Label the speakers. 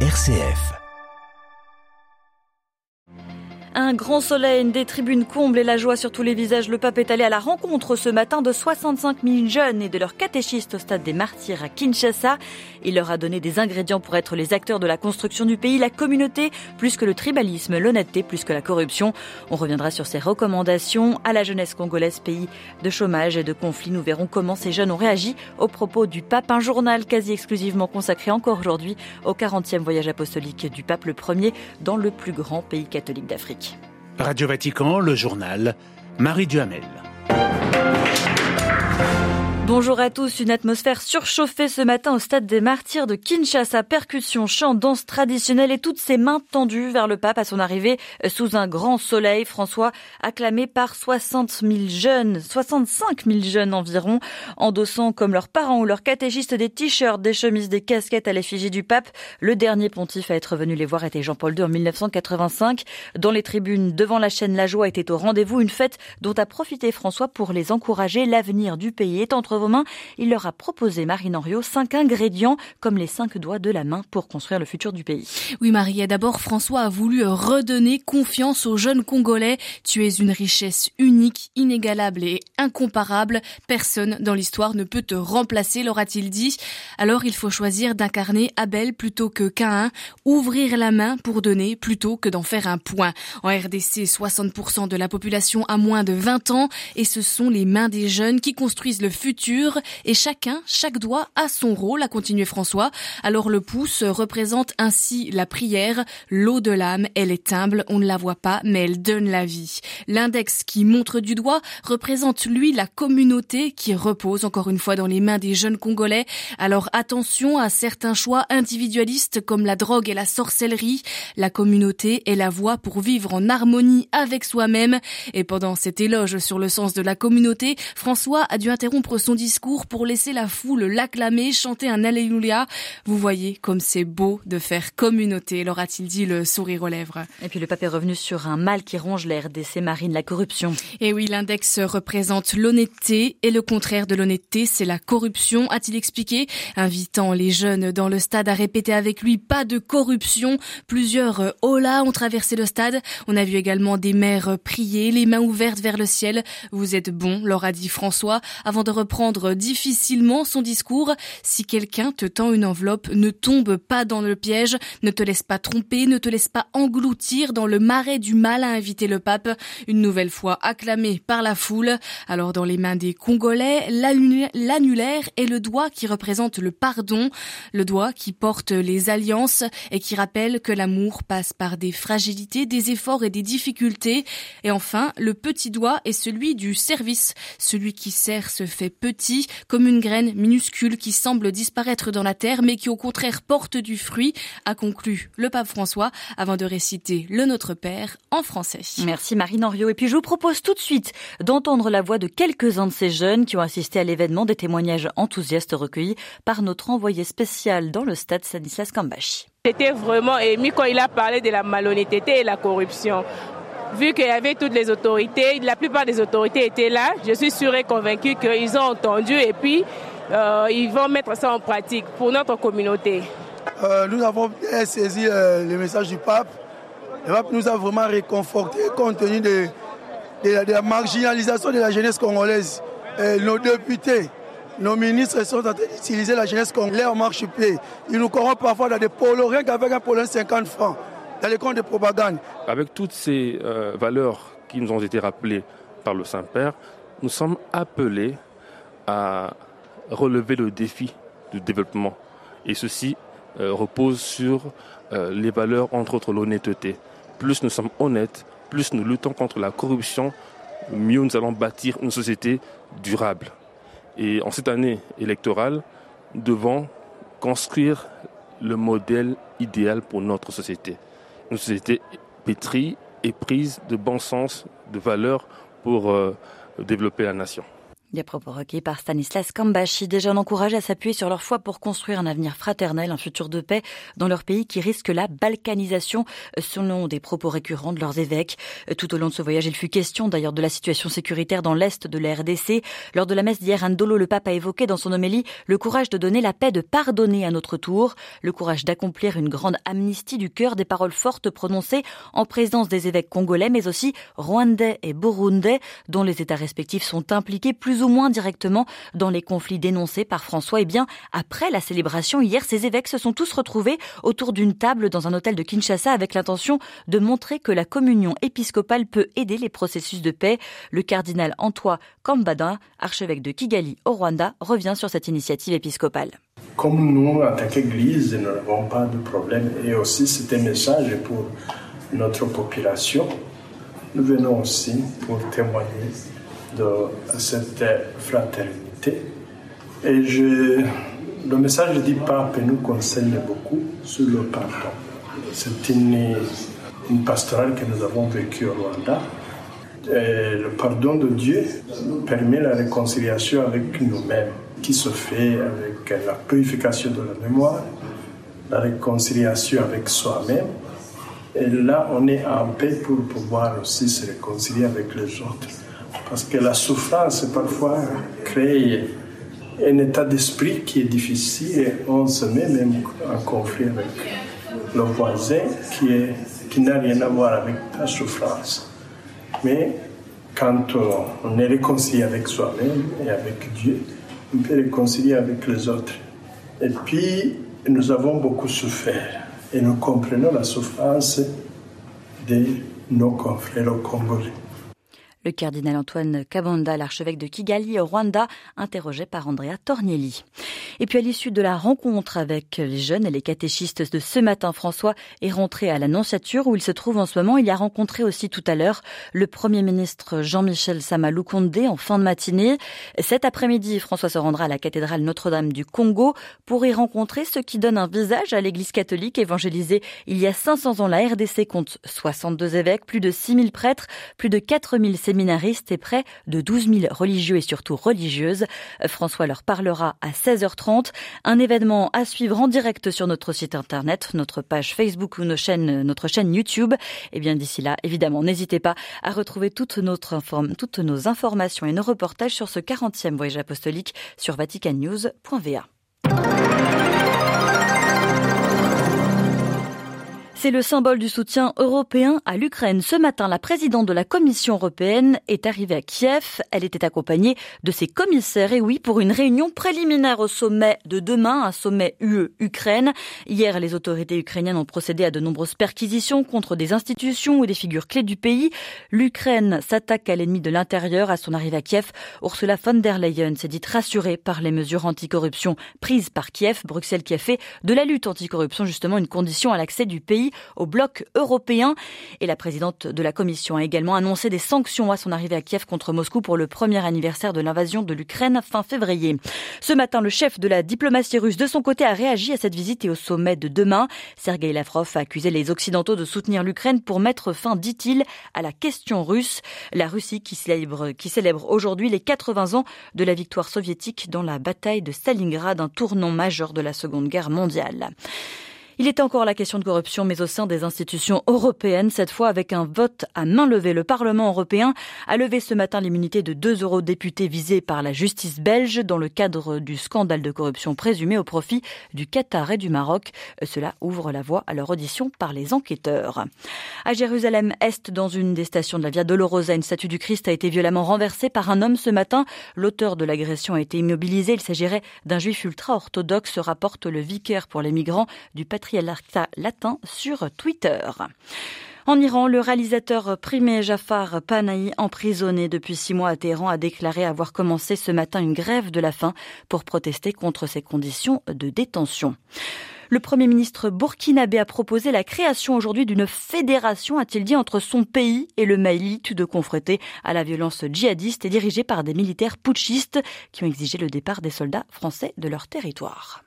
Speaker 1: RCF.
Speaker 2: Un grand soleil, des tribunes combles et la joie sur tous les visages. Le pape est allé à la rencontre ce matin de 65 000 jeunes et de leurs catéchistes au stade des martyrs à Kinshasa. Il leur a donné des ingrédients pour être les acteurs de la construction du pays, la communauté, plus que le tribalisme, l'honnêteté, plus que la corruption. On reviendra sur ses recommandations à la jeunesse congolaise, pays de chômage et de conflits. Nous verrons comment ces jeunes ont réagi au propos du pape. Un journal quasi exclusivement consacré encore aujourd'hui au 40e voyage apostolique du pape le premier dans le plus grand pays catholique d'Afrique.
Speaker 3: Radio Vatican, le journal, Marie Duhamel.
Speaker 2: Bonjour à tous, une atmosphère surchauffée ce matin au stade des martyrs de Kinshasa, percussion, chant, danse traditionnelle et toutes ses mains tendues vers le pape à son arrivée sous un grand soleil. François acclamé par 60 000 jeunes, 65 000 jeunes environ, endossant comme leurs parents ou leurs catéchistes des t-shirts, des chemises, des casquettes à l'effigie du pape. Le dernier pontife à être venu les voir était Jean-Paul II en 1985. Dans les tribunes devant la chaîne La Joie était au rendez-vous une fête dont a profité François pour les encourager. L'avenir du pays est entre Il leur a proposé, Marine Henriot, cinq ingrédients comme les cinq doigts de la main pour construire le futur du pays.
Speaker 4: Oui, Marie, d'abord, François a voulu redonner confiance aux jeunes Congolais. Tu es une richesse unique, inégalable et incomparable. Personne dans l'histoire ne peut te remplacer, leur a-t-il dit. Alors, il faut choisir d'incarner Abel plutôt que Cain, ouvrir la main pour donner plutôt que d'en faire un point. En RDC, 60% de la population a moins de 20 ans et ce sont les mains des jeunes qui construisent le futur et chacun, chaque doigt a son rôle, a continué François. Alors le pouce représente ainsi la prière, l'eau de l'âme, elle est humble, on ne la voit pas, mais elle donne la vie. L'index qui montre du doigt représente lui la communauté qui repose encore une fois dans les mains des jeunes Congolais. Alors attention à certains choix individualistes comme la drogue et la sorcellerie. La communauté est la voie pour vivre en harmonie avec soi-même. Et pendant cet éloge sur le sens de la communauté, François a dû interrompre son discours pour laisser la foule l'acclamer, chanter un Alléluia. Vous voyez comme c'est beau de faire communauté, leur a-t-il dit le sourire aux lèvres.
Speaker 2: Et puis le pape est revenu sur un mal qui ronge l'air des marine, la corruption.
Speaker 4: Et oui, l'index représente l'honnêteté et le contraire de l'honnêteté, c'est la corruption, a-t-il expliqué, invitant les jeunes dans le stade à répéter avec lui pas de corruption. Plusieurs hola ont traversé le stade. On a vu également des mères prier, les mains ouvertes vers le ciel. Vous êtes bons, leur a dit François, avant de reprendre prendre difficilement son discours. Si quelqu'un te tend une enveloppe, ne tombe pas dans le piège, ne te laisse pas tromper, ne te laisse pas engloutir dans le marais du mal, a invité le pape, une nouvelle fois acclamé par la foule. Alors dans les mains des Congolais, l'annulaire est le doigt qui représente le pardon, le doigt qui porte les alliances et qui rappelle que l'amour passe par des fragilités, des efforts et des difficultés. Et enfin, le petit doigt est celui du service, celui qui sert se fait petit, comme une graine minuscule qui semble disparaître dans la terre, mais qui au contraire porte du fruit, a conclu le pape François avant de réciter le Notre Père en français.
Speaker 2: Merci Marine Henriot. Et puis je vous propose tout de suite d'entendre la voix de quelques-uns de ces jeunes qui ont assisté à l'événement, des témoignages enthousiastes recueillis par notre envoyé spécial dans le stade Stanislas Kambashi.
Speaker 5: J'étais vraiment ému quand il a parlé de la malhonnêteté et la corruption vu qu'il y avait toutes les autorités, la plupart des autorités étaient là, je suis sûre et convaincue qu'ils ont entendu et puis euh, ils vont mettre ça en pratique pour notre communauté.
Speaker 6: Euh, nous avons saisi euh, le message du pape. Le pape nous a vraiment réconfortés compte tenu de, la, marginalisation de la jeunesse congolaise. nos députés, nos ministres sont en train d'utiliser la jeunesse congolaise en marche-pied. Ils nous corrompent parfois dans des polos, rien qu'avec un polo 50 francs dans les comptes de propagande.
Speaker 7: Avec toutes ces euh, valeurs qui nous ont été rappelées par le Saint-Père, nous sommes appelés à relever le défi du développement. Et ceci euh, repose sur euh, les valeurs, entre autres l'honnêteté. Plus nous sommes honnêtes, plus nous luttons contre la corruption, mieux nous allons bâtir une société durable. Et en cette année électorale, nous devons construire le modèle idéal pour notre société une société pétrie et prise de bon sens, de valeurs pour euh, développer la nation.
Speaker 2: Des propos requis par Stanislas Kambashi, déjà encouragés à s'appuyer sur leur foi pour construire un avenir fraternel, un futur de paix dans leur pays qui risque la balkanisation, selon des propos récurrents de leurs évêques. Tout au long de ce voyage, il fut question d'ailleurs de la situation sécuritaire dans l'est de la RDC. Lors de la messe d'hier, Ndolo, le pape, a évoqué dans son homélie le courage de donner la paix, de pardonner à notre tour, le courage d'accomplir une grande amnistie du cœur, des paroles fortes prononcées en présence des évêques congolais, mais aussi rwandais et burundais, dont les États respectifs sont impliqués plus plus ou moins directement dans les conflits dénoncés par François. Et eh bien, après la célébration hier, ces évêques se sont tous retrouvés autour d'une table dans un hôtel de Kinshasa avec l'intention de montrer que la communion épiscopale peut aider les processus de paix. Le cardinal Antoine Kambada, archevêque de Kigali au Rwanda, revient sur cette initiative épiscopale.
Speaker 1: Comme nous, en tant qu'Église, nous n'avons pas de problème et aussi c'est un message pour notre population. Nous venons aussi pour témoigner de cette fraternité. Et je, le message du pape nous concerne beaucoup sur le pardon. C'est une, une pastorale que nous avons vécue au Rwanda. Le pardon de Dieu permet la réconciliation avec nous-mêmes, qui se fait avec la purification de la mémoire, la réconciliation avec soi-même. Et là, on est en paix pour pouvoir aussi se réconcilier avec les autres. Parce que la souffrance, parfois, crée un état d'esprit qui est difficile et on se met même en conflit avec le voisin qui, qui n'a rien à voir avec la souffrance. Mais quand on est réconcilié avec soi-même et avec Dieu, on peut réconcilier avec les autres. Et puis, nous avons beaucoup souffert et nous comprenons la souffrance de nos confrères congolais.
Speaker 2: Le cardinal Antoine Kabanda, l'archevêque de Kigali au Rwanda, interrogé par Andrea Tornielli. Et puis à l'issue de la rencontre avec les jeunes et les catéchistes de ce matin, François est rentré à l'Annonciature où il se trouve en ce moment. Il y a rencontré aussi tout à l'heure le Premier ministre Jean-Michel Samalou Kondé en fin de matinée. Cet après-midi, François se rendra à la cathédrale Notre-Dame du Congo pour y rencontrer ce qui donne un visage à l'Église catholique évangélisée il y a 500 ans. La RDC compte 62 évêques, plus de 6000 prêtres, plus de 4000 séminaires séminaristes et près de 12 000 religieux et surtout religieuses. François leur parlera à 16h30. Un événement à suivre en direct sur notre site internet, notre page Facebook ou nos chaînes, notre chaîne YouTube. Et eh bien d'ici là, évidemment, n'hésitez pas à retrouver toutes, nos informations et nos reportages sur ce 40e voyage apostolique sur vaticannews.va. C'est le symbole du soutien européen à l'Ukraine. Ce matin, la présidente de la Commission européenne est arrivée à Kiev. Elle était accompagnée de ses commissaires, et oui, pour une réunion préliminaire au sommet de demain, un sommet UE-Ukraine. Hier, les autorités ukrainiennes ont procédé à de nombreuses perquisitions contre des institutions ou des figures clés du pays. L'Ukraine s'attaque à l'ennemi de l'intérieur. À son arrivée à Kiev, Ursula von der Leyen s'est dite rassurée par les mesures anticorruption prises par Kiev. Bruxelles qui de la lutte anticorruption justement une condition à l'accès du pays au bloc européen. Et la présidente de la Commission a également annoncé des sanctions à son arrivée à Kiev contre Moscou pour le premier anniversaire de l'invasion de l'Ukraine fin février. Ce matin, le chef de la diplomatie russe, de son côté, a réagi à cette visite et au sommet de demain. Sergei Lavrov a accusé les Occidentaux de soutenir l'Ukraine pour mettre fin, dit-il, à la question russe. La Russie qui célèbre, qui célèbre aujourd'hui les 80 ans de la victoire soviétique dans la bataille de Stalingrad, un tournant majeur de la Seconde Guerre mondiale. Il était encore la question de corruption, mais au sein des institutions européennes, cette fois avec un vote à main levée. Le Parlement européen a levé ce matin l'immunité de deux eurodéputés visés par la justice belge dans le cadre du scandale de corruption présumé au profit du Qatar et du Maroc. Cela ouvre la voie à leur audition par les enquêteurs. À Jérusalem-Est, dans une des stations de la Via Dolorosa, une statue du Christ a été violemment renversée par un homme ce matin. L'auteur de l'agression a été immobilisé. Il s'agirait d'un juif ultra-orthodoxe, rapporte le vicaire pour les migrants du patrimoine latin sur Twitter. En Iran, le réalisateur primé Jafar Panahi, emprisonné depuis six mois à Téhéran, a déclaré avoir commencé ce matin une grève de la faim pour protester contre ses conditions de détention. Le Premier ministre burkinabé a proposé la création aujourd'hui d'une fédération, a-t-il dit, entre son pays et le Mali, tout de confronté à la violence djihadiste et dirigée par des militaires putschistes qui ont exigé le départ des soldats français de leur territoire.